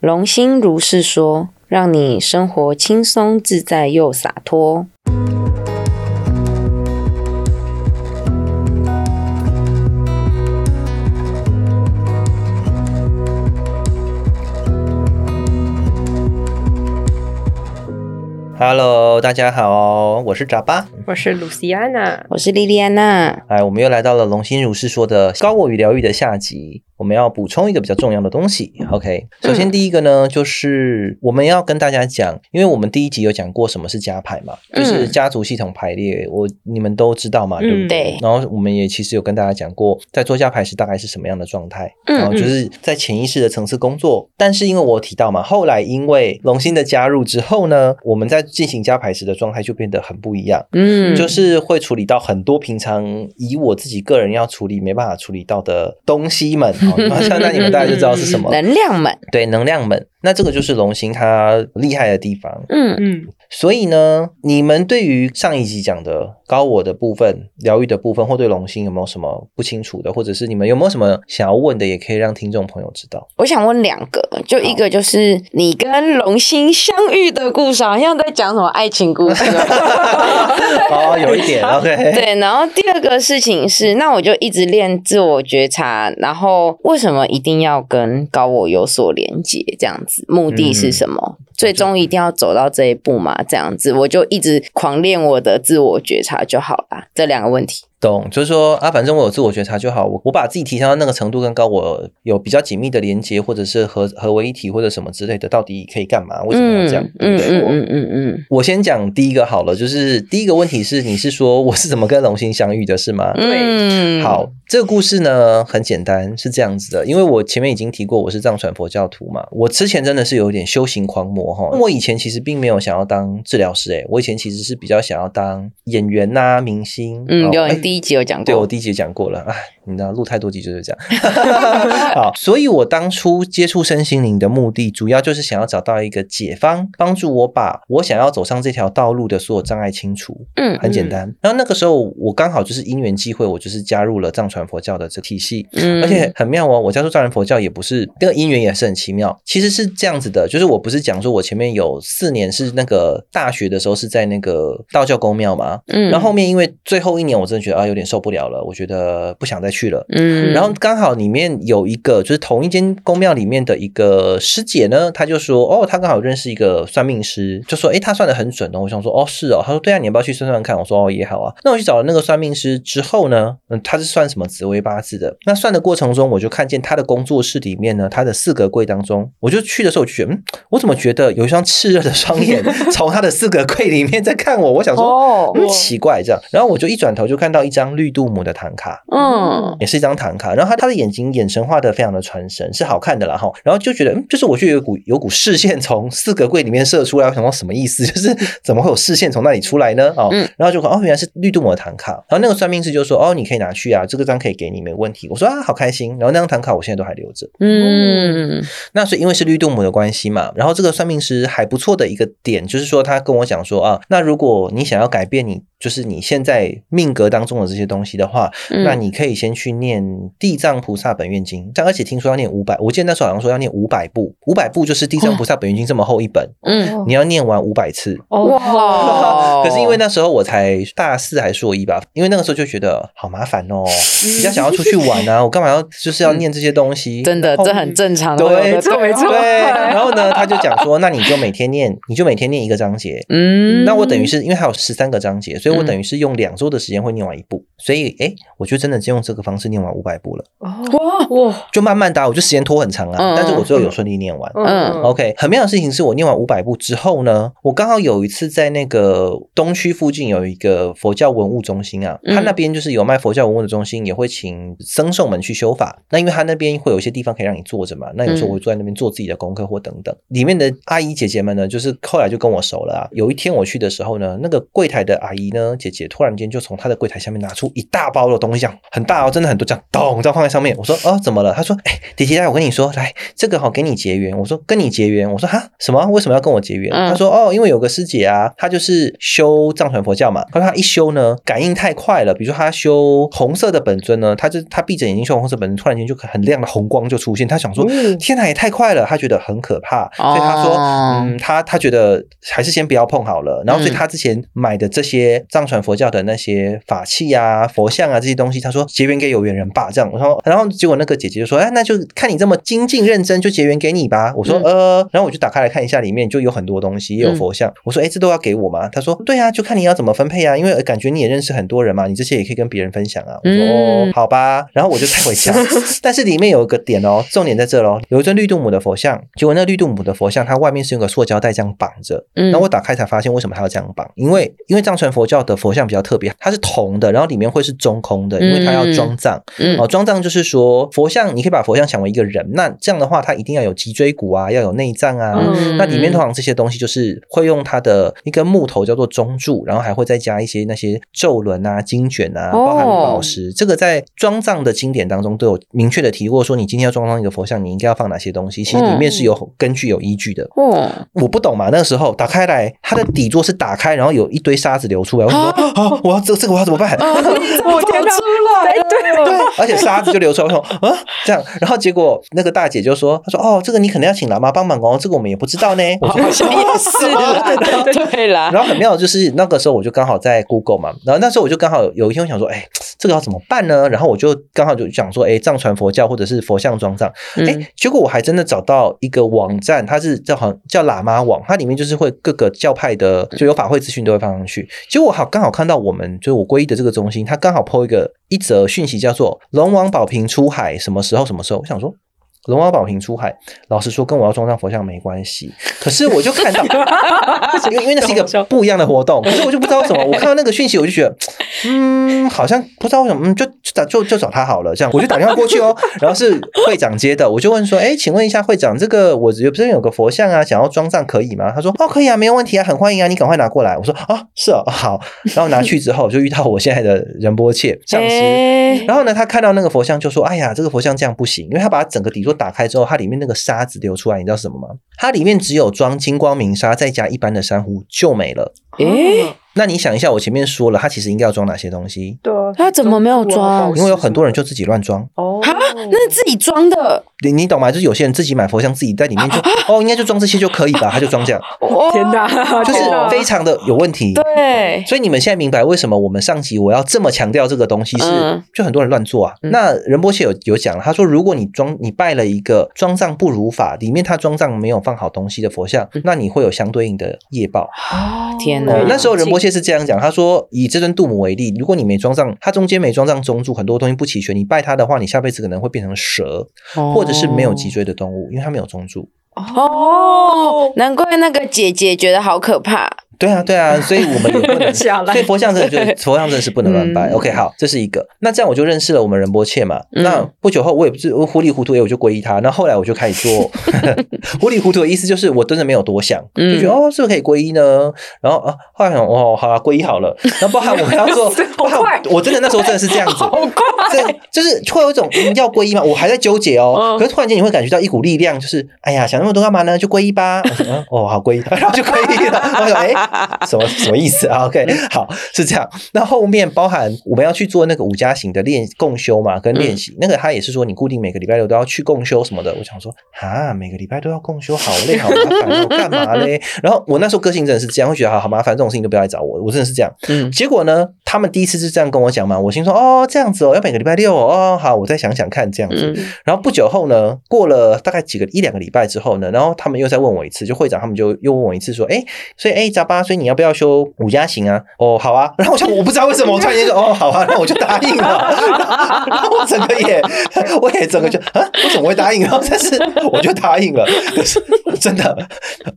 龙心如是说，让你生活轻松自在又洒脱。Hello，大家好，我是扎巴，我是露西安娜，我是莉莉安娜。哎，我们又来到了龙心如是说的高我与疗愈的下集。我们要补充一个比较重要的东西，OK？首先第一个呢，就是我们要跟大家讲，因为我们第一集有讲过什么是家牌嘛，就是家族系统排列，我你们都知道嘛，对不对？然后我们也其实有跟大家讲过，在做家牌时大概是什么样的状态，然后就是在潜意识的层次工作。但是因为我提到嘛，后来因为龙心的加入之后呢，我们在进行家牌时的状态就变得很不一样，嗯，就是会处理到很多平常以我自己个人要处理没办法处理到的东西们。那你们大家就知道是什么能量们，对，能量们。那这个就是龙星它厉害的地方。嗯嗯。所以呢，你们对于上一集讲的高我的部分、疗愈的部分，或对龙星有没有什么不清楚的，或者是你们有没有什么想要问的，也可以让听众朋友知道。我想问两个，就一个就是你跟龙星相遇的故事，好像在讲什么爱情故事。哦，有一点 OK。对，然后第二个事情是，那我就一直练自我觉察，然后为什么一定要跟高我有所连接？这样子。目的是什么？最终一定要走到这一步吗？这样子，我就一直狂练我的自我觉察就好了。这两个问题。懂，就是说啊，反正我有自我觉察就好。我我把自己提升到那个程度，更高我有比较紧密的连接，或者是合合为一体，或者什么之类的，到底可以干嘛？为什么要这样？嗯嗯嗯嗯嗯。我先讲第一个好了，就是第一个问题是，你是说我是怎么跟龙星相遇的，是吗？对。好，这个故事呢很简单，是这样子的。因为我前面已经提过，我是藏传佛教徒嘛。我之前真的是有点修行狂魔哈。我以前其实并没有想要当治疗师，诶，我以前其实是比较想要当演员呐，明星。嗯，有。第一集有讲过，对我第一集讲过了，哎，你知道录太多集就是这样。好，所以我当初接触身心灵的目的，主要就是想要找到一个解方，帮助我把我想要走上这条道路的所有障碍清除。嗯，很简单。然后那个时候我刚好就是因缘机会，我就是加入了藏传佛教的这体系。嗯，而且很妙哦，我加入藏传佛教也不是那个因缘也是很奇妙。其实是这样子的，就是我不是讲说我前面有四年是那个大学的时候是在那个道教公庙嘛。嗯，然后后面因为最后一年我真的觉得。啊，有点受不了了，我觉得不想再去了。嗯，然后刚好里面有一个，就是同一间宫庙里面的一个师姐呢，她就说，哦，她刚好认识一个算命师，就说，哎，他算的很准哦。我想说，哦，是哦。她说，对啊，你要不要去算算看？我说，哦，也好啊。那我去找了那个算命师之后呢，嗯，他是算什么紫微八字的？那算的过程中，我就看见他的工作室里面呢，他的四格柜当中，我就去的时候，我就觉得，嗯，我怎么觉得有一双炽热的双眼 从他的四格柜里面在看我？我想说，哦，奇怪这样。然后我就一转头就看到。一张绿度母的唐卡，嗯，也是一张唐卡。然后他他的眼睛眼神画的非常的传神，是好看的啦哈。然后就觉得，嗯，就是我就有股有股视线从四格柜里面射出来，我想到什么意思？就是怎么会有视线从那里出来呢？哦，然后就哦，原来是绿度母的唐卡。然后那个算命师就说，哦，你可以拿去啊，这个张可以给你，没问题。我说啊，好开心。然后那张唐卡我现在都还留着。嗯，那所以因为是绿度母的关系嘛，然后这个算命师还不错的一个点就是说，他跟我讲说啊，那如果你想要改变你。就是你现在命格当中的这些东西的话，那你可以先去念《地藏菩萨本愿经》，但而且听说要念五百，我记得那时候好像说要念五百部，五百部就是《地藏菩萨本愿经》这么厚一本，嗯，你要念完五百次。哇！可是因为那时候我才大四还是硕一吧，因为那个时候就觉得好麻烦哦，比较想要出去玩啊，我干嘛要就是要念这些东西？真的，这很正常，对，没错，没错。对然后呢，他就讲说，那你就每天念，你就每天念一个章节，嗯，那我等于是因为还有十三个章节。所以我等于是用两周的时间会念完一部，所以哎，我就真的就用这个方式念完五百部了。哇哇，就慢慢打，我就时间拖很长啊，但是我最后有顺利念完。嗯，OK，很妙的事情是我念完五百部之后呢，我刚好有一次在那个东区附近有一个佛教文物中心啊，他那边就是有卖佛教文物的中心，也会请僧众们去修法。那因为他那边会有一些地方可以让你坐着嘛，那有时候我会坐在那边做自己的功课或等等。里面的阿姨姐姐们呢，就是后来就跟我熟了啊。有一天我去的时候呢，那个柜台的阿姨。呢，姐姐突然间就从她的柜台下面拿出一大包的东西，这样很大哦，真的很多，这样咚，这样放在上面。我说哦，怎么了？她说，哎，姐姐来，我跟你说，来这个好给你结缘。我说跟你结缘。我说哈什么？为什么要跟我结缘？嗯她说哦，因为有个师姐啊，她就是修藏传佛教嘛，她说她一修呢，感应太快了。比如说她修红色的本尊呢，她就她闭着眼睛修红色本尊，突然间就很亮的红光就出现。她想说，嗯天哪，也太快了，她觉得很可怕，所以她说，哦嗯，她她觉得还是先不要碰好了。然后，所以嗯她之前买的这些藏传佛教的那些法器啊、佛像啊这些东西，他说结缘给有缘人吧。这样，我说，然后结果那个姐姐就说，哎，那就看你这么精进认真，就结缘给你吧。我说，嗯呃，然后我就打开来看一下，里面就有很多东西，也有嗯佛像。我说，哎，这都要给我吗？他说，对啊，就看你要怎么分配啊，因为感觉你也认识很多人嘛，你这些也可以跟别人分享啊。我说，嗯哦，好吧。然后我就带回家，但是里面有一个点哦，重点在这喽，有一尊绿度母的佛像，结果那绿度母的佛像它外面是用个塑胶袋这样绑着。嗯然后我打开才发现为什么它要这样绑，因为因为藏传佛教的佛像比较特别，它是铜的，然后里面会是中空的，因为它要装藏。嗯哦，装藏就是说佛像，你可以把佛像想为一个人，那这样的话，它一定要有脊椎骨啊，要有内脏啊。嗯那里面通常这些东西就是会用它的一根木头叫做中柱，然后还会再加一些那些咒轮啊、经卷啊，哦包含宝石。这个在装藏的经典当中都有明确的提过，说你今天要装上一个佛像，你应该要放哪些东西。其实里面是有根据、有依据的。哦，我不懂嘛，那个时候打开来，它的底座是打开，然后有一堆沙子流出来。我说啊，我要这这个我要怎么办？我天哪！哎，对对，而且沙子就流出来，我说啊这样，然后结果那个大姐就说，她说哦，这个你可能要请喇嘛帮忙哦，这个我们也不知道呢。我说也是啦，对啦，然后很妙的就是那个时候我就刚好在 Google 嘛，然后那时候我就刚好有有一天我想说，哎，这个要怎么办呢？然后我就刚好就想说，哎，藏传佛教或者是佛像装藏，哎嗯，结果我还真的找到一个网站，它是叫好像叫喇嘛网，它里面就是会各个教派的就有法会资讯都会放上去。结果我好刚好看到我们就是我皈依的这个中心，他刚好 PO 一个一则讯息，叫做龙王宝瓶出海，什么时候什么时候？我想说。龙王宝瓶出海，老实说跟我要装上佛像没关系。可是我就看到，因 为因为那是一个不一样的活动，可是我就不知道为什么，我看到那个讯息，我就觉得，嗯，好像不知道为什么，嗯，就就打就就找他好了，这样我就打电话过去哦，然后是会长接的，我就问说，哎，请问一下会长，这个我这边有个佛像啊，想要装上可以吗？他说，哦，可以啊，没有问题啊，很欢迎啊，你赶快拿过来。我说，啊，是哦，好，然后拿去之后就遇到我现在的仁波切上师。哎然后呢，他看到那个佛像就说：“哎呀，这个佛像这样不行，因为他把整个底座打开之后，它里面那个沙子流出来，你知道什么吗？它里面只有装金光明沙，再加一般的珊瑚就没了。那你想一下，我前面说了，他其实应该要装哪些东西？对啊，他怎么没有装？因为有很多人就自己乱装，哦，啊，那是自己装的，你你懂吗？就是有些人自己买佛像，自己在里面就哦，应该就装这些就可以吧，他就装这样，哦天哪，就是非常的有问题。对，所以你们现在明白为什么我们上集我要这么强调这个东西是，嗯。就很多人乱做啊。那仁波切有有讲了，他说如果你装你拜了一个装藏不如法，里面他装藏没有放好东西的佛像，那你会有相对应的业报。哦天哪。那时候仁波切是这样讲，他说以这尊杜母为例，如果你没装上，它中间没装上中柱，很多东西不齐全，你拜它的话，你下辈子可能会变成蛇，或者是没有脊椎的动物，因为它没有中柱。哦，难怪那个姐姐觉得好可怕。对啊，对啊，所以我们也不能，下来所以佛像真的就 是佛像真的是不能乱拜。嗯 OK，好，这是一个。那这样我就认识了我们仁波切嘛。嗯那不久后我也不是我糊里糊涂，哎，我就皈依他。那后来我就开始做 糊里糊涂的意思就是我真的没有多想，就嗯觉得哦，是不是可以皈依呢？然后啊，后来想哦，好啊，皈依好了。然后包含我们要做，包含快我真的那时候真的是这样子，好快，这就是会有一种嗯要皈依嘛，我还在纠结哦。嗯可是突然间你会感觉到一股力量，就是哎呀，想那么多干嘛呢？就皈依吧。我说嗯哦，好皈依，然后就皈依了。我说哎，什么什么意思啊？OK，好是这样。那后面包含我们要去做那个五加型的练共修嘛，跟练习，那个他也是说你固定每个礼拜六都要去共修什么的。我想说啊，每个礼拜都要共修，好累好麻烦哦，干嘛嘞？然后我那时候个性真的是这样，会觉得好好麻烦，这种事情都不要来找我，我真的是这样。嗯结果呢，他们第一次是这样跟我讲嘛，我心说哦这样子哦，要每个礼拜六哦，哦好，我再想想看这样子。嗯然后不久后呢，过了大概几个一两个礼拜之后呢，然后他们又再问我一次，就会长他们就又问我一次说，哎，所以哎扎巴，所以你要不要修五加行啊？哦，好啊。然后我想我不知道为什么，我突然间说哦好啊，那我就答应了。然后我整个也我也整个就啊，我怎么会答应？然 后但是我就答应了，可是真的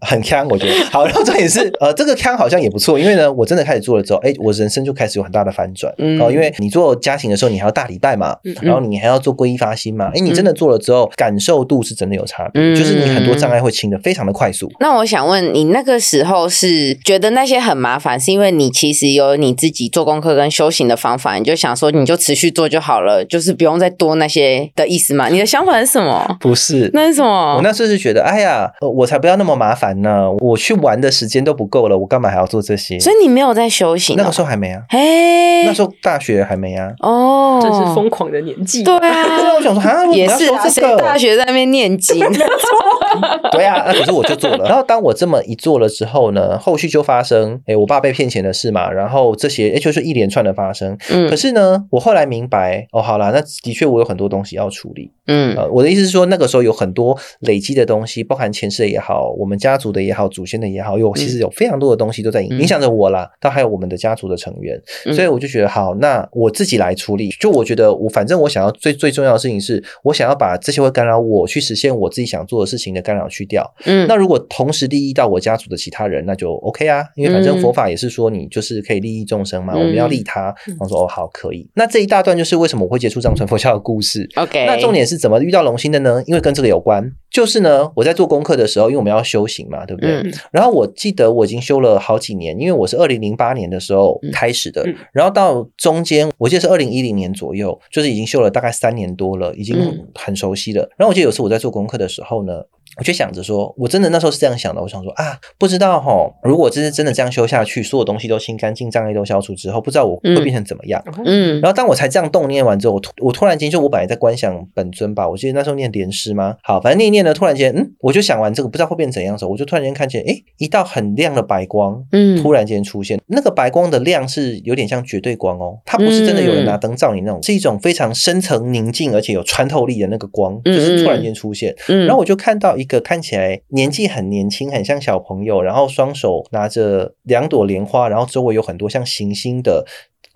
很坑，我觉得。好，然后这也是呃，这个坑好像也不错，因为呢，我真的开始做了之后，哎，我人生就开始有很大的反转。嗯哦，因为你做家庭的时候，你还要大礼拜嘛，嗯然后你还要做皈依发心嘛，哎，你真的做了之后，感受度是真的有差别，嗯就是你很多障碍会清的非常的快速。那我想问你，那个时候是觉得那些很麻烦，是因为你其实有你自己做功课跟修行的方法，你就想说你就持续做就好了，就是不用再多那些的意思嘛？你的想法是什么？不是，那是什么？我那时候是觉得，哎呀，呃我才不要那么麻烦呢，我去玩的时间都不够了，我干嘛还要做这些？所以你没有在修行、哦？那个时候还没啊，嘿，那时候大学还没啊。哦，真是疯狂的年纪。对对啊，啊我，想说，哈，也是大？学在那边念经？对啊，那可是我就做了。然后当我这么一做了之后呢，后续就发生，哎，我爸被骗钱的事嘛，然后这些，哎，就是一连串的发生。嗯可是呢，我后来明白，哦，好啦，那的确我有很多东西要处理。嗯呃，我的意思是说，那个时候有很多累积的东西，包含前世的也好，我们家族的也好，祖先的也好，有其实有非常多的东西都在影嗯影响着我啦，到还有我们的家族的成员，嗯所以我就觉得好，那我自己来处理。就我觉得我反正我想要最最重要的事情是，我想要把这些会干扰我去实现我自己想做的事情的干扰去掉。嗯，那如果同时利益到我家族的其他人，那就 OK 啊，因为反正嗯佛法也是说你就是可以利益众生嘛，我们要利他。嗯然后说哦好可以。那这一大段就是为什么我会接触藏传佛教的故事。OK，那重点是怎么遇到龙心的呢？因为跟这个有关，就是呢，我在做功课的时候，因为我们要修行嘛，对不对？嗯然后我记得我已经修了好几年，因为我是二零零八年的时候开始的，嗯然后到中间我记得是二零一零年左右，就是已经修了大概三年多了，已经嗯很熟悉了。然后我记得有次我在做功课的时候呢。我就想着说，我真的那时候是这样想的。我想说啊，不知道哈，如果真是真的这样修下去，所有东西都清干净，障碍都消除之后，不知道我会嗯变成怎么样。嗯然后当我才这样动念完之后，我突我突然间就我本来在观想本尊吧，我记得那时候念莲师吗？好，反正念一念呢，突然间，嗯，我就想完这个不知道会变怎样的时候，我就突然间看见，哎，一道很亮的白光，嗯突然间出现。那个白光的亮是有点像绝对光哦，它不是真的有人拿灯照你那种，是一种非常深层宁静而且有穿透力的那个光，嗯就是突然间出现。嗯，然后我就看到一个看起来年纪很年轻，很像小朋友，然后双手拿着两朵莲花，然后周围有很多像行星的。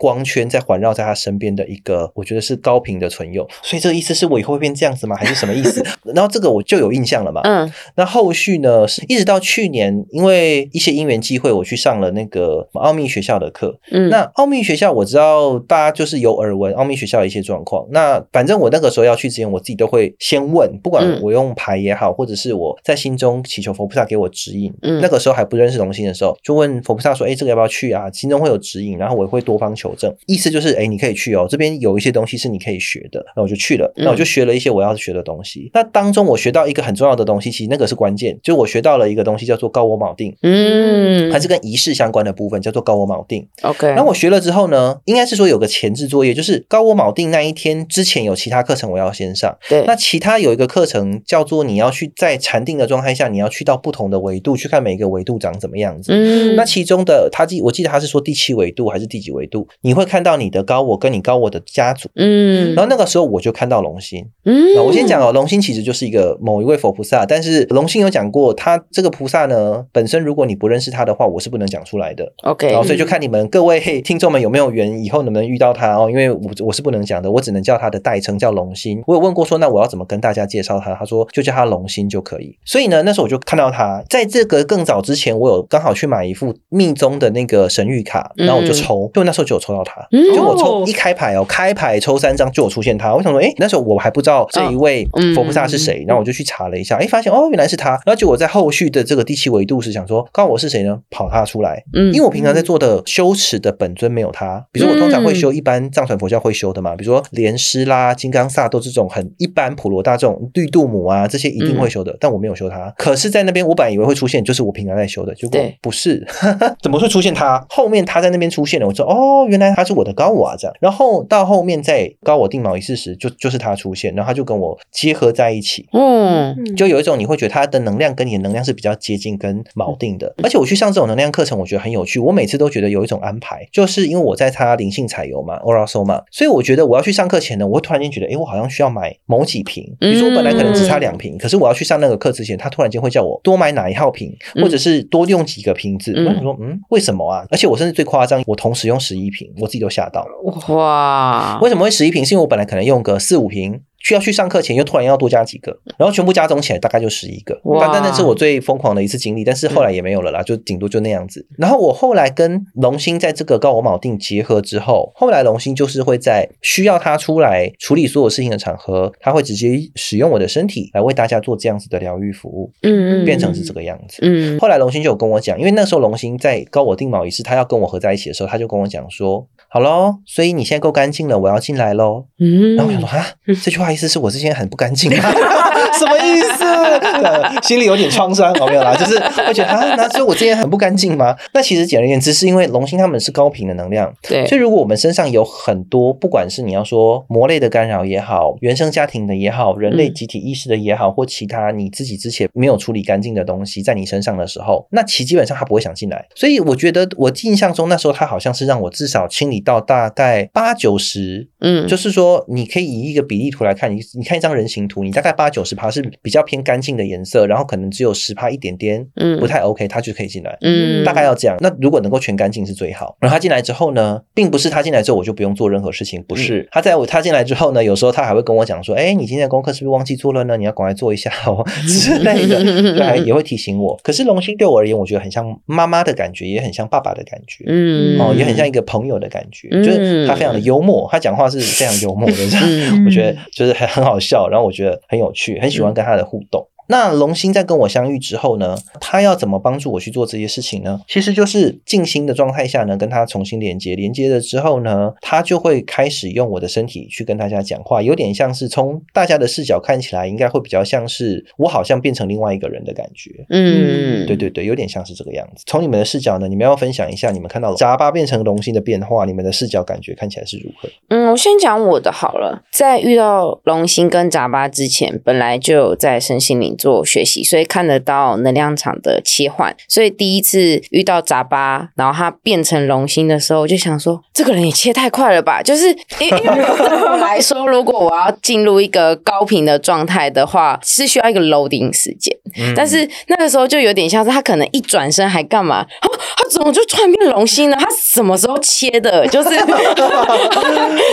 光圈在环绕在他身边的一个，我觉得是高频的唇釉，所以这个意思是我以后会变这样子吗？还是什么意思？然后这个我就有印象了嘛。嗯那后续呢，是一直到去年，因为一些因缘机会，我去上了那个奥秘学校的课。嗯，那奥秘学校我知道大家就是有耳闻奥秘学校的一些状况。那反正我那个时候要去之前，我自己都会先问，不管嗯我用牌也好，或者是我在心中祈求佛菩萨给我指引。嗯那个时候还不认识龙心的时候，就问佛菩萨说：“哎，这个要不要去啊？”心中会有指引，然后我也会多方求证，意思就是：哎，你可以去哦，这边有一些东西是你可以学的。那我就去了，嗯那我就学了一些我要学的东西。那当中我学到一个很重要的东西，其实那个是关键，就是我学到了一个东西叫做高我锚定。嗯，还是跟仪式相关的部分，叫做高我锚定。OK，然后我学了之后呢，应该是说有个前置作业，就是高我锚定那一天之前有其他课程我要先上。对，那其他有一个课程叫做你要去在禅定的状态下，你要去到不同的维度去看每一个维度长怎么样子。嗯那其中的他记，我记得他是说第七维度还是第几维度，你会看到你的高我跟你高我的家族。嗯，然后那个时候我就看到龙心。嗯，那我先讲哦，龙心其实就是一个某一位佛菩萨，但是龙心有讲过，他这个菩萨呢，本身如果你不认识他的话，我是不能讲出来的。OK，然后所以就看你们各位听众们有没有缘，以后能不能遇到他哦？因为我我是不能讲的，我只能叫他的代称叫龙心。我有问过说，那我要怎么跟大家介绍他？他说就叫他龙心就可以。所以呢，那时候我就看到他，在这个更早之前，我有刚好去买一副密宗的那个神谕卡，然后我就抽，就那时候就有抽到他。嗯就我抽哦一开牌哦，开牌抽三张就有出现他。我想说，哎，那时候我还不知道这一位嗯佛菩萨是谁，然后我就去查了一下，哎，发现哦原来是他。然后结果在后续的这个第七维度是想说，告我是谁呢？跑他出来，嗯因为我平常在做的修持的本尊没有他，比如说我通常会修一般藏传佛教会修的嘛，比如说莲师啦、金刚萨都这种很一般普罗大众、绿度母啊这些一定会修的，但我没有修他。可是，在那边我本来以为会出现，就是我平常在修的，结果不是，怎么会出现他？后面他在那边出现了，我说哦，原来他是我的高我啊，这样。然后到后面在高我定锚仪式时，就就是他出现，然后他就跟我结合在一起。嗯就有一种你会觉得他的能量跟你的能量是比较接近跟锚定的，而且我去上这种能量课程，我觉得很有趣。我每次都觉得有一种安排，就是因为我在他灵性彩油嘛 o r a s o 嘛，所以我觉得我要去上课前呢，我会突然间觉得，诶，我好像需要买某几瓶，比如说我本来可能只差两瓶，可是我要去上那个课之前，他突然间会叫我多买哪一号瓶，或者是多用几个瓶子。嗯我想说，嗯，为什么啊？而且我甚至最夸张，我同时用十一瓶，我自己都吓到了。哇，为什么会十一瓶？是因为我本来可能用个四五瓶。需要去上课前又突然要多加几个，然后全部加总起来大概就十一个。哇但但那是我最疯狂的一次经历，但是后来也没有了啦，就顶多就那样子。然后我后来跟龙星在这个高我铆定结合之后，后来龙星就是会在需要他出来处理所有事情的场合，他会直接使用我的身体来为大家做这样子的疗愈服务，嗯变成是这个样子。嗯后来龙星就有跟我讲，因为那时候龙星在高我定锚仪式，他要跟我合在一起的时候，他就跟我讲说：“好喽，所以你现在够干净了，我要进来喽。”嗯然后我想说啊，这句话意思是我之前很不干净吗？什么意思？呃 心里有点创伤，哦，没有啦，就是会觉得啊，那所以我之前很不干净吗？那其实简而言之，是因为龙星他们是高频的能量，对所以如果我们身上有很多，不管是你要说魔类的干扰也好，原生家庭的也好，人类嗯集体意识的也好，或其他你自己之前没有处理干净的东西在你身上的时候，那其基本上他不会想进来。所以我觉得我印象中那时候他好像是让我至少清理到大概八九十嗯就是说，你可以以一个比例图来看，你你看一张人形图，你大概八九十趴是比较偏干净的颜色，然后可能只有十趴一点点嗯不太 OK，它就可以进来。嗯大概要这样。那如果能够全干净是最好。然后他进来之后呢，并不是他进来之后我就不用做任何事情，不是。他在我他进来之后呢，有时候他还会跟我讲说：“哎，你今天的功课是不是忘记做了呢？你要赶快做一下哦 之类的。”对，还也会提醒我。可是龙星对我而言，我觉得很像妈妈的感觉，也很像爸爸的感觉。嗯哦，也很像一个朋友的感觉，嗯就是他非常的幽默，他讲话是非常幽默的，这样、嗯。我觉得就是很很好笑，然后我觉得很有趣，很喜欢跟他的互动。那龙星在跟我相遇之后呢，他要怎么帮助我去做这些事情呢？其实就是静心的状态下呢，跟他重新连接，连接了之后呢，他就会开始用我的身体去跟大家讲话，有点像是从大家的视角看起来，应该会比较像是我好像变成另外一个人的感觉。嗯对对对，有点像是这个样子。从你们的视角呢，你们要分享一下你们看到杂巴变成龙星的变化，你们的视角感觉看起来是如何？嗯，我先讲我的好了。在遇到龙星跟杂巴之前，本来就有在身心灵做学习，所以看得到能量场的切换。所以第一次遇到杂巴，然后他变成龙星的时候，我就想说，这个人也切太快了吧？就是因为对我来说，如果我要进入一个高频的状态的话，是需要一个 loading 时间。但是那个时候就有点像是他可能一转身还干嘛？他 他怎么就突然变龙心了？他什么时候切的？就是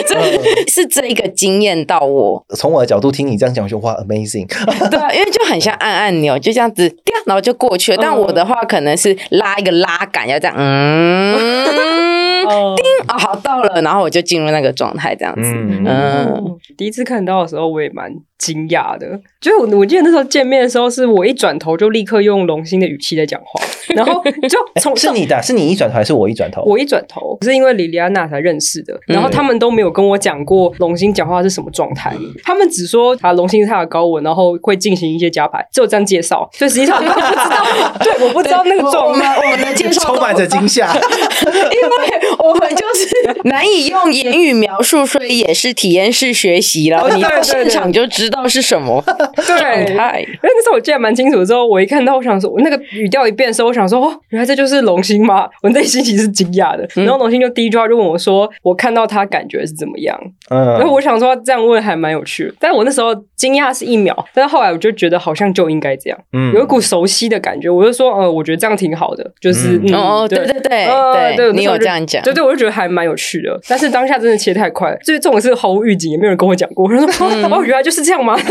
这是这一个经验到我，从我的角度听你这样讲，我就哇，amazing！对啊，因为就很像按按钮，就这样子，然后就过去了。但我的话可能是拉一个拉杆，要这样，嗯，哦，啊，好到了，然后我就进入那个状态，这样子。嗯嗯第一次看到的时候，我也蛮惊讶的。就是我我记得那时候见面的时候，是我一转头就立刻用龙心的语气在讲话，然后 就从是你的，是你一转头还是我一转头？我一转头是因为莉莉安娜才认识的，然后他们都没有跟我讲过龙心讲话是什么状态，他们只说啊龙星是他的高文，然后会进行一些加牌，只有这样介绍，所以实际上我不知道，对，我不知道那个我状态。我们的介绍充满着惊吓。因为我们就是 难以用言语描述，所以也是体验式学习了。哦你到对对对现场就知道是什么状，态。因为那时候我记得蛮清楚的时候，我一看到，我想说，我那个语调一变的时候，我想说，哦，原来这就是龙星吗？我内心其实是惊讶的。然后龙星就第一句话就问我说，我看到他感觉是怎么样？然后嗯，我想说这样问还蛮有趣的，但我那时候惊讶是一秒，但是后来我就觉得好像就应该这样，嗯有一股熟悉的感觉。我就说，呃，我觉得这样挺好的，就是嗯嗯哦，对对对呃对，你有这样讲对对，我就觉得还蛮有趣的。但是当下真的切太快了，就是这种事毫无预警，也没有人跟我讲过。我说，嗯 哦，原来就是这样吗？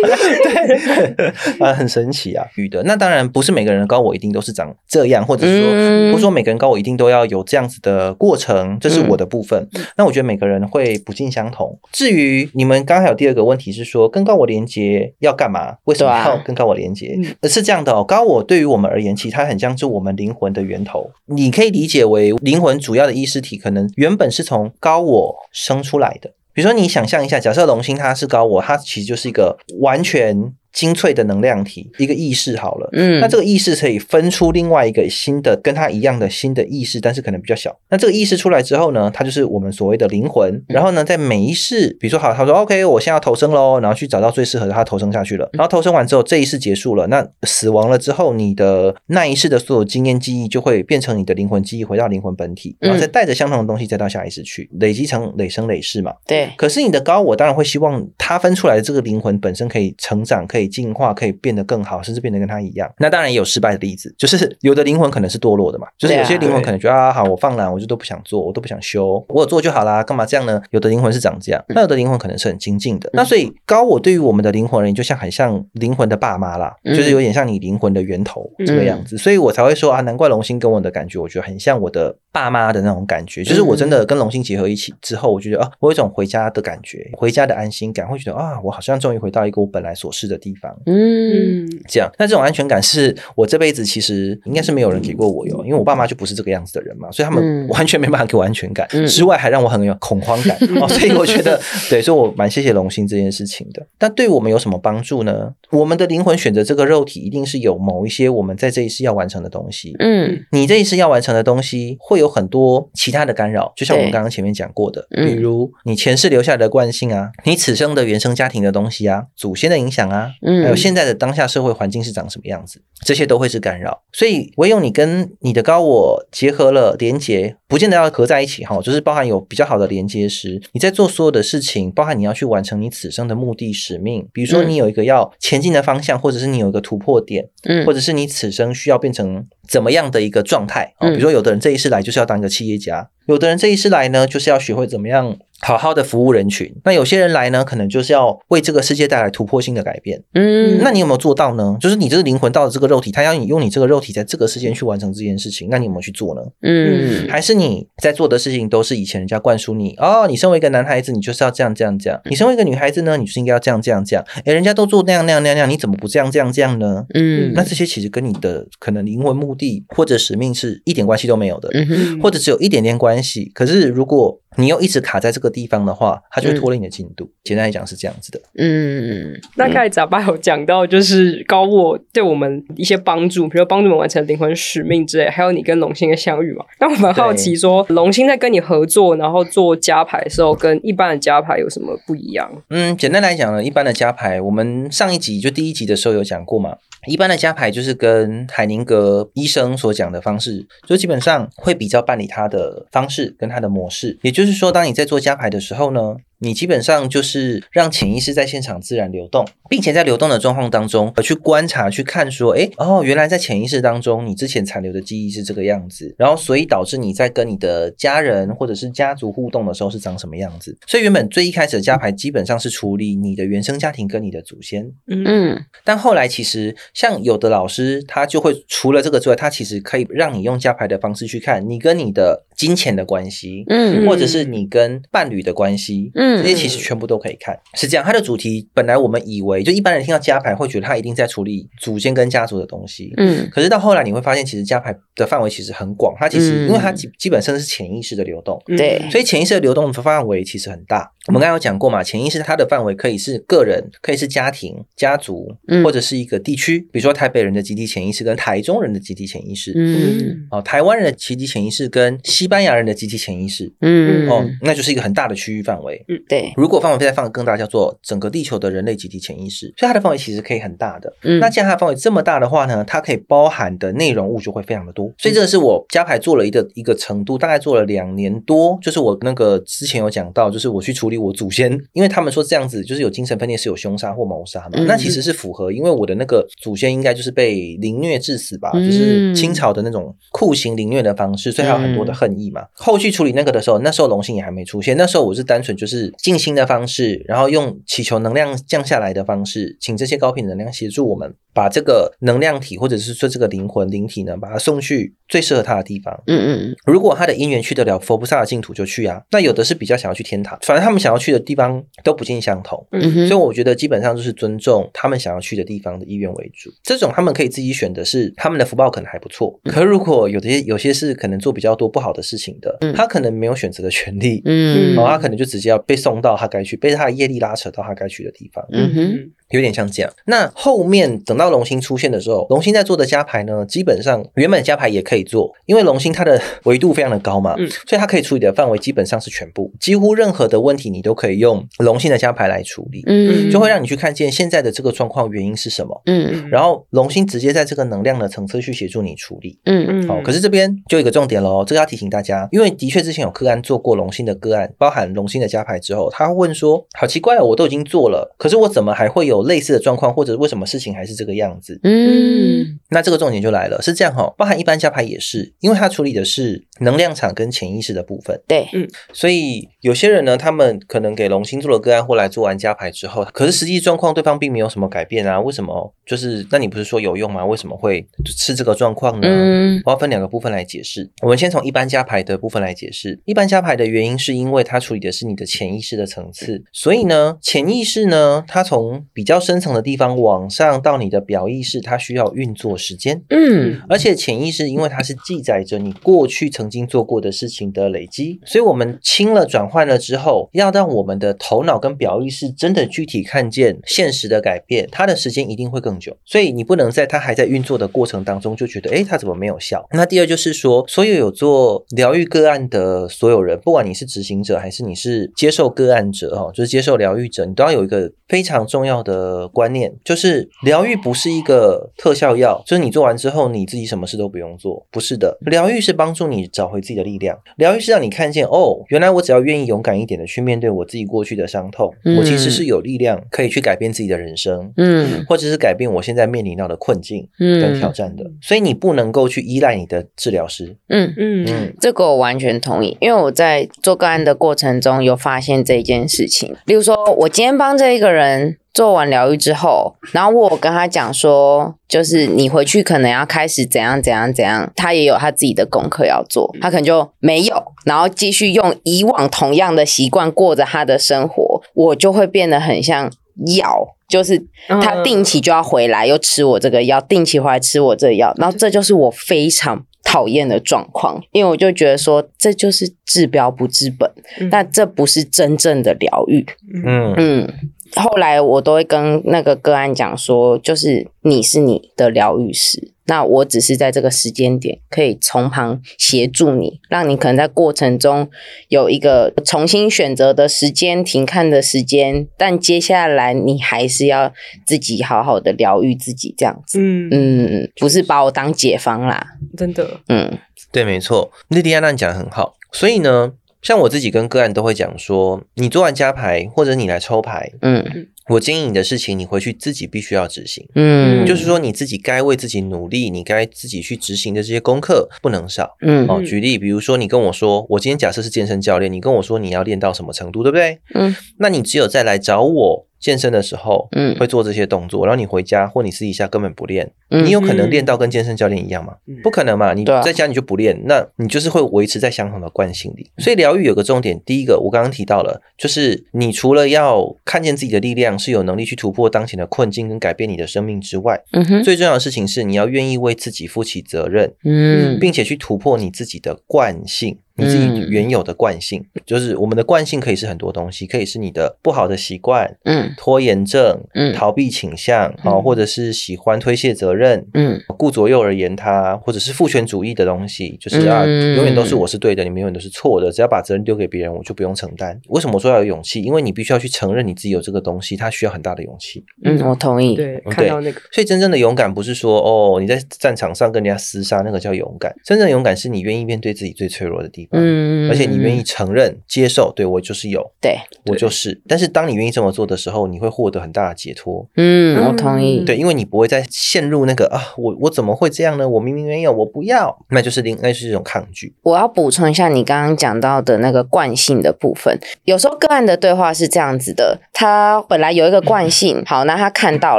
对啊，很神奇啊，女的。那当然不是每个人的高我一定都是长这样，或者是说，嗯不是说每个人高我一定都要有这样子的过程，这是我的部分。那我觉得每个人会不尽相同。至于你们刚才有第二个问题是说，跟高我连接要干嘛？为什么要跟高我连接？是这样的哦，高我对于我们而言，其实它很像是我们灵魂的源头。你可以理解为灵魂主要的意识体，可能原本是从高我生出来的。比如说，你想象一下，假设龙星它是高我，它其实就是一个完全精粹的能量体，一个意识好了。嗯那这个意识可以分出另外一个新的跟它一样的新的意识，但是可能比较小。那这个意识出来之后呢，它就是我们所谓的灵魂。然后呢，在每一世，比如说好，他说 OK，我现在要投生喽，然后去找到最适合的，他投生下去了。然后投生完之后，这一世结束了，那死亡了之后，你的那一世的所有经验记忆就会变成你的灵魂记忆，回到灵魂本体，然后再带着相同的东西再到下一世去，累积成累生累世嘛。对，可是你的高我当然会希望它分出来的这个灵魂本身可以成长，可以进化，可以变得更好，甚至变得跟他一样。那当然也有失败的例子，就是 有的灵魂可能是堕落的嘛，就是有些灵魂可能觉得啊，好，我放懒，我就都不想做，我都不想修，我有做就好啦，干嘛这样呢？有的灵魂是长这样，那有的灵魂可能是很精进的。那所以高我对于我们的灵魂而言，就像很像灵魂的爸妈啦，就是有点像你灵魂的源头这个样子，所以我才会说啊，难怪龙星跟我的感觉，我觉得很像我的爸妈的那种感觉，就是我真的跟龙星结合一起之后，我觉得啊，我有一种回家的感觉，回家的安心感，会觉得啊，我好像终于回到一个我本来所是的地方，嗯，这样。那这种安全感是我这辈子其实应该是没有人给过我哟，因为我爸妈就不是这个样子的人嘛，所以他们完全没办法给我安全感，之外还让我很有恐慌感 哦，所以我觉得对，所以我蛮谢谢龙星这件事情的。但对我们有什么帮助呢？我们的灵魂选择这个肉体，一定是有某一些我们在这一世要完成的东西。嗯，你这一世要完成的东西，会有很多其他的干扰，就像我们刚刚前面讲过的，比如你前世留下来的惯性啊，你此生的原生家庭的东西啊，祖先的影响啊，还有现在的当下社会环境是长什么样子，这些都会是干扰。所以唯有你跟你的高我结合了连接，不见得要合在一起哈，就是包含有比较好的连接时，你在做所有的事情，包含你要去完成你此生的目的使命，比如说你有一个要前进的方向，或者是你有一个突破点，嗯或者是你此生需要变成怎么样的一个状态啊？比如说，有的人这一世来就是要当一个企业家，有的人这一世来呢就是要学会怎么样好好的服务人群，那有些人来呢可能就是要为这个世界带来突破性的改变。嗯，那你有没有做到呢？就是你这个灵魂到了这个肉体，他要你用你这个肉体在这个世间去完成这件事情，那你有没有去做呢？嗯还是你在做的事情都是以前人家灌输你哦，你身为一个男孩子，你就是要这样这样这样；你身为一个女孩子呢，你就是应该要这样这样这样。哎，人家都做那样那样那样，你怎么不这样这样这样呢？嗯那这些其实跟你的可能灵魂目的或者使命是一点关系都没有的，嗯或者只有一点点关系。可是如果你又一直卡在这个地方的话，它就会拖累你的进度。简单来讲是这样子的。嗯那刚才杂巴有讲到，就是高我对我们一些帮助，比如帮助我们完成灵魂使命之类，还有你跟龙星的相遇嘛。那我蛮好奇说，龙星在跟你合作，然后做加牌的时候，跟一般的加牌有什么不一样？嗯，简单来讲呢，一般的加牌，我们上一集就第一集的时候有讲过嘛。一般的加牌就是跟海宁格医生所讲的方式，就基本上会比较办理他的方式跟他的模式。也就是说，当你在做加牌的时候呢，你基本上就是让潜意识在现场自然流动，并且在流动的状况当中，呃去观察、去看说，哎，哦，原来在潜意识当中，你之前残留的记忆是这个样子，然后所以导致你在跟你的家人或者是家族互动的时候是长什么样子。所以原本最一开始的加牌基本上是处理你的原生家庭跟你的祖先，嗯。但后来其实像有的老师，他就会除了这个之外，他其实可以让你用加牌的方式去看你跟你的金钱的关系，嗯。或者是你跟伴侣的关系，嗯这些其实全部都可以看。是这样，它的主题本来我们以为就一般人听到家牌会觉得他一定在处理祖先跟家族的东西，嗯可是到后来你会发现，其实家牌的范围其实很广，它其实嗯因为它基基本上是潜意识的流动，对所以潜意识的流动的范围其实很大。我们刚刚有讲过嘛，潜意识它的范围可以是个人，可以是家庭、家族，嗯或者是一个地区，比如说台北人的集体潜意识跟台中人的集体潜意识，嗯哦，台湾人的集体潜意识跟西班牙人的集体潜意识，嗯哦，那就是一个很大的区域范围。嗯对如果范围再放更大，叫做整个地球的人类集体潜意识，所以它的范围其实可以很大的。嗯那既然它的范围这么大的话呢，它可以包含的内容物就会非常的多。所以这个是我加牌做了一个一个程度，大概做了两年多。就是我那个之前有讲到，就是我去处理我祖先，因为他们说这样子就是有精神分裂是有凶杀或谋杀嘛，嗯那其实是符合，因为我的那个祖先应该就是被凌虐致死吧，嗯就是清朝的那种酷刑凌虐的方式，所以还有很多的恨意嘛。后续处理那个的时候，那时候龙星也还没出现，那时候我是单纯就是静心的方式，然后用祈求能量降下来的方式，请这些高频能量协助我们把这个能量体或者是说这个灵魂灵体呢，把它送去最适合它的地方。嗯嗯如果他的姻缘去得了佛菩萨的净土，就去啊。那有的是比较想要去天堂，反正他们想要去的地方都不尽相同。嗯所以我觉得基本上就是尊重他们想要去的地方的意愿为主。这种他们可以自己选的是他们的福报可能还不错。可如果有些有些是可能做比较多不好的事情的，他可能没有选择的权利。嗯然后，他可能就直接要被送到他该去，被他的业力拉扯到他该去的地方。嗯哼嗯有点像这样。那后面等到龙星出现的时候，龙星在做的加牌呢，基本上原本加牌也可以做，因为龙星它的维度非常的高嘛，嗯所以它可以处理的范围基本上是全部，几乎任何的问题你都可以用龙星的加牌来处理，嗯就会让你去看见现在的这个状况原因是什么。嗯然后龙星直接在这个能量的层次去协助你处理。嗯嗯好、可是这边就有一个重点喽，这个要提醒大家，因为的确之前有个案做过龙星的个案，包含龙星的加牌之后，他会问说：好奇怪哦，我都已经做了，可是我怎么还会有有类似的状况，或者为什么事情还是这个样子？嗯那这个重点就来了，是这样哈、哦，包含一般加牌也是，因为它处理的是能量场跟潜意识的部分，对，嗯所以有些人呢，他们可能给龙星做了个案，或来做完加牌之后，可是实际状况对方并没有什么改变啊，为什么？就是那你不是说有用吗？为什么会是这个状况呢？嗯我要分两个部分来解释。我们先从一般加牌的部分来解释。一般加牌的原因是因为它处理的是你的潜意识的层次，所以呢，潜意识呢，它从比较深层的地方往上到你的表意识，它需要运作时间。嗯而且潜意识，因为它是记载着你过去曾经做过的事情的累积，所以我们清了、转换了之后，要让我们的头脑跟表意识真的具体看见现实的改变，它的时间一定会更久。所以你不能在它还在运作的过程当中就觉得，诶，它怎么没有效？那第二就是说，所有有做疗愈个案的所有人，不管你是执行者还是你是接受个案者，哦，就是接受疗愈者，你都要有一个非常重要的观念，就是疗愈不是一个特效药，就是你做完之后你自己什么事都不用做，不是的。疗愈是帮助你找回自己的力量，疗愈是让你看见，哦，原来我只要愿意勇敢一点的去面对我自己过去的伤痛，嗯我其实是有力量可以去改变自己的人生。嗯或者是改变我现在面临到的困境跟挑嗯战的，所以你不能够去依赖你的治疗师。嗯，嗯嗯这个我完全同意，因为我在做个案的过程中有发现这一件事情。例如说，我今天帮这一个人做完疗愈之后，然后我跟他讲说，就是你回去可能要开始怎样怎样怎样，他也有他自己的功课要做，他可能就没有，然后继续用以往同样的习惯过着他的生活，我就会变得很像药。就是他定期就要回来，又吃我这个药，定期回来吃我这个药，然后这就是我非常讨厌的状况，因为我就觉得说这就是治标不治本，嗯但这不是真正的疗愈。嗯嗯，后来我都会跟那个个案讲说，就是你是你的疗愈师，那我只是在这个时间点可以从旁协助你，让你可能在过程中有一个重新选择的时间、停看的时间，但接下来你还是要自己好好的疗愈自己，这样子。嗯嗯，不是把我当解方啦。真的，嗯对，没错，莉莉安娜讲的很好。所以呢，像我自己跟个案都会讲说，你做完加牌或者你来抽牌，嗯我建议你的事情，你回去自己必须要执行。嗯，就是说，你自己该为自己努力，你该自己去执行的这些功课不能少。嗯哦，举例，比如说你跟我说，我今天假设是健身教练，你跟我说你要练到什么程度，对不对？嗯，那你只有再来找我健身的时候，嗯会做这些动作，然后你回家或你私底下根本不练，嗯你有可能练到跟健身教练一样吗？嗯不可能嘛！你在家你就不练，那你就是会维持在相同的惯性里。所以疗愈有个重点，第一个我刚刚提到了，就是你除了要看见自己的力量，是有能力去突破当前的困境跟改变你的生命之外，嗯哼最重要的事情是你要愿意为自己负起责任，嗯并且去突破你自己的惯性。你自己嗯原有的惯性，就是我们的惯性可以是很多东西，可以是你的不好的习惯、嗯拖延症、嗯逃避倾向，啊、嗯或者是喜欢推卸责任，嗯顾左右而言他，或者是父权主义的东西，就是啊，嗯永远都是我是对的，你们永远都是错的，只要把责任丢给别人，我就不用承担。为什么我说要有勇气？因为你必须要去承认你自己有这个东西，它需要很大的勇气。嗯，我同意。对，嗯看到那个，所以真正的勇敢不是说哦你在战场上跟人家厮杀，那个叫勇敢。真正的勇敢是你愿意面对自己最脆弱的地方，嗯，而且你愿意承认、接受，对我就是有，对，我就是。但是当你愿意这么做的时候，你会获得很大的解脱。嗯，我同意。对，因为你不会再陷入那个啊，我我怎么会这样呢？我明明没有，我不要，那就是另那是一种抗拒。我要补充一下你刚刚讲到的那个惯性的部分。有时候个案的对话是这样子的：他本来有一个惯性，好，那他看到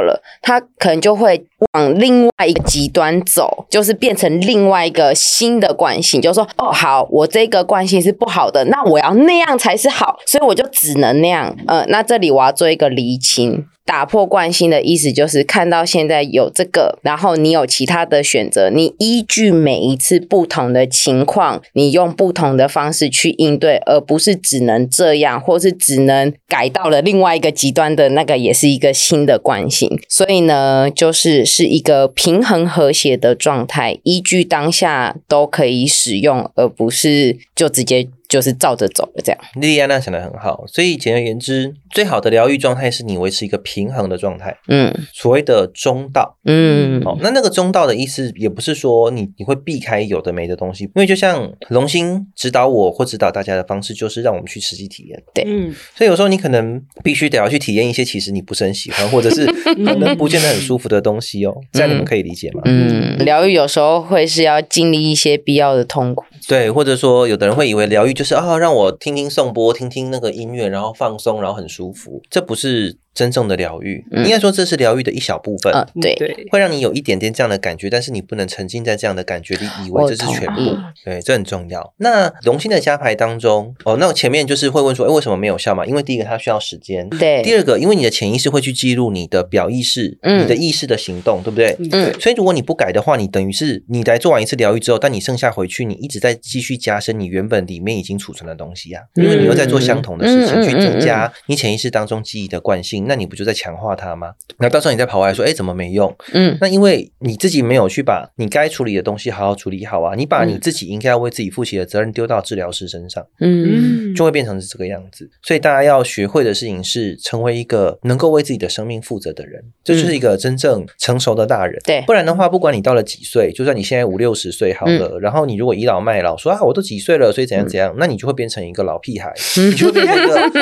了，他可能就会往另外一个极端走，就是变成另外一个新的惯性，就是说，哦，好，我这个关系是不好的，那我要那样才是好，所以我就只能那样。嗯，那这里我要做一个厘清。打破惯性的意思就是看到现在有这个，然后你有其他的选择，你依据每一次不同的情况，你用不同的方式去应对，而不是只能这样，或是只能改到了另外一个极端的那个，也是一个新的惯性。所以呢，就是是一个平衡和谐的状态，依据当下都可以使用，而不是就直接。就是照着走了这样。莉莉安娜想的很好，所以简而言之，最好的疗愈状态是你维持一个平衡的状态，嗯所谓的中道。嗯哦，那那个中道的意思，也不是说你你会避开有的没的东西，因为就像龙星指导我或指导大家的方式，就是让我们去实际体验。对嗯，所以有时候你可能必须得要去体验一些其实你不是很喜欢，或者是可能不见得很舒服的东西哦。这样你们可以理解吗？嗯，疗愈有时候会是要经历一些必要的痛苦。对，或者说有的人会以为疗愈就就是啊，让我听听颂钵，听听那个音乐，然后放松，然后很舒服，这不是真正的疗愈。嗯应该说这是疗愈的一小部分。嗯，对，会让你有一点点这样的感觉，但是你不能沉浸在这样的感觉里，以为这是全部。对，这很重要。那龙星的加牌当中，哦，那前面就是会问说，哎，为什么没有效嘛？因为第一个它需要时间，对，第二个，因为你的潜意识会去记录你的表意识、嗯你的意识的行动，对不对？嗯所以如果你不改的话，你等于是你来做完一次疗愈之后，但你剩下回去，你一直在继续加深你原本里面已经储存的东西啊，因为你又在做相同的事情，嗯去增加你潜意识当中记忆的惯性，那你不就在强化它吗？那到时候你再跑回来说，哎，怎么没用？嗯那因为你自己没有去把你该处理的东西好好处理好啊，你把你嗯自己应该要为自己负起的责任丢到治疗师身上。嗯就会变成是这个样子。所以大家要学会的事情是成为一个能够为自己的生命负责的人，这就是一个真正成熟的大人。对不然的话，不管你到了几岁，就算你现在五六十岁好了，然后你如果倚老卖老说啊我都几岁了，所以怎样怎样，那你就会变成一个老屁孩，你就会变成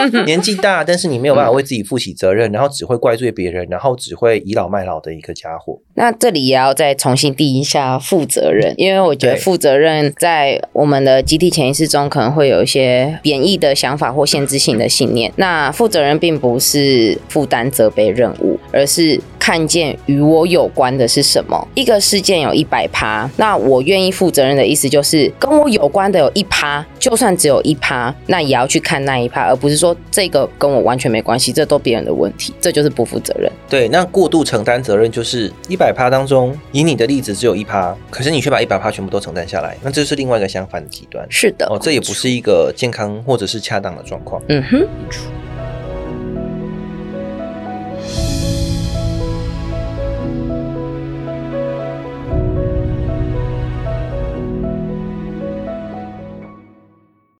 一个年纪大，但是你没有办法为自己负起责任，然后只会怪罪别人，然后只会倚老卖老的一个家伙。那这里也要再重新定一下负责任，因为我觉得负责任在我们的集体潜意识中可能会有一些贬义的想法或限制性的信念。那负责任并不是负担责备任务，而是看见与我有关的是什么。一个事件有一百趴，那我愿意负责任的意思就是跟我有关的有一趴，就算只有一趴，那也要去看那一趴，而不是说这个跟我完全没关系，这都别人的问题，这就是不负责任。对，那过度承担责任就是一百趴当中，以你的例子只有一趴，可是你却把一百趴全部都承担下来，那这是另外一个相反的极端。是的，哦，这也不是一个健康或者是恰当的状况。嗯哼。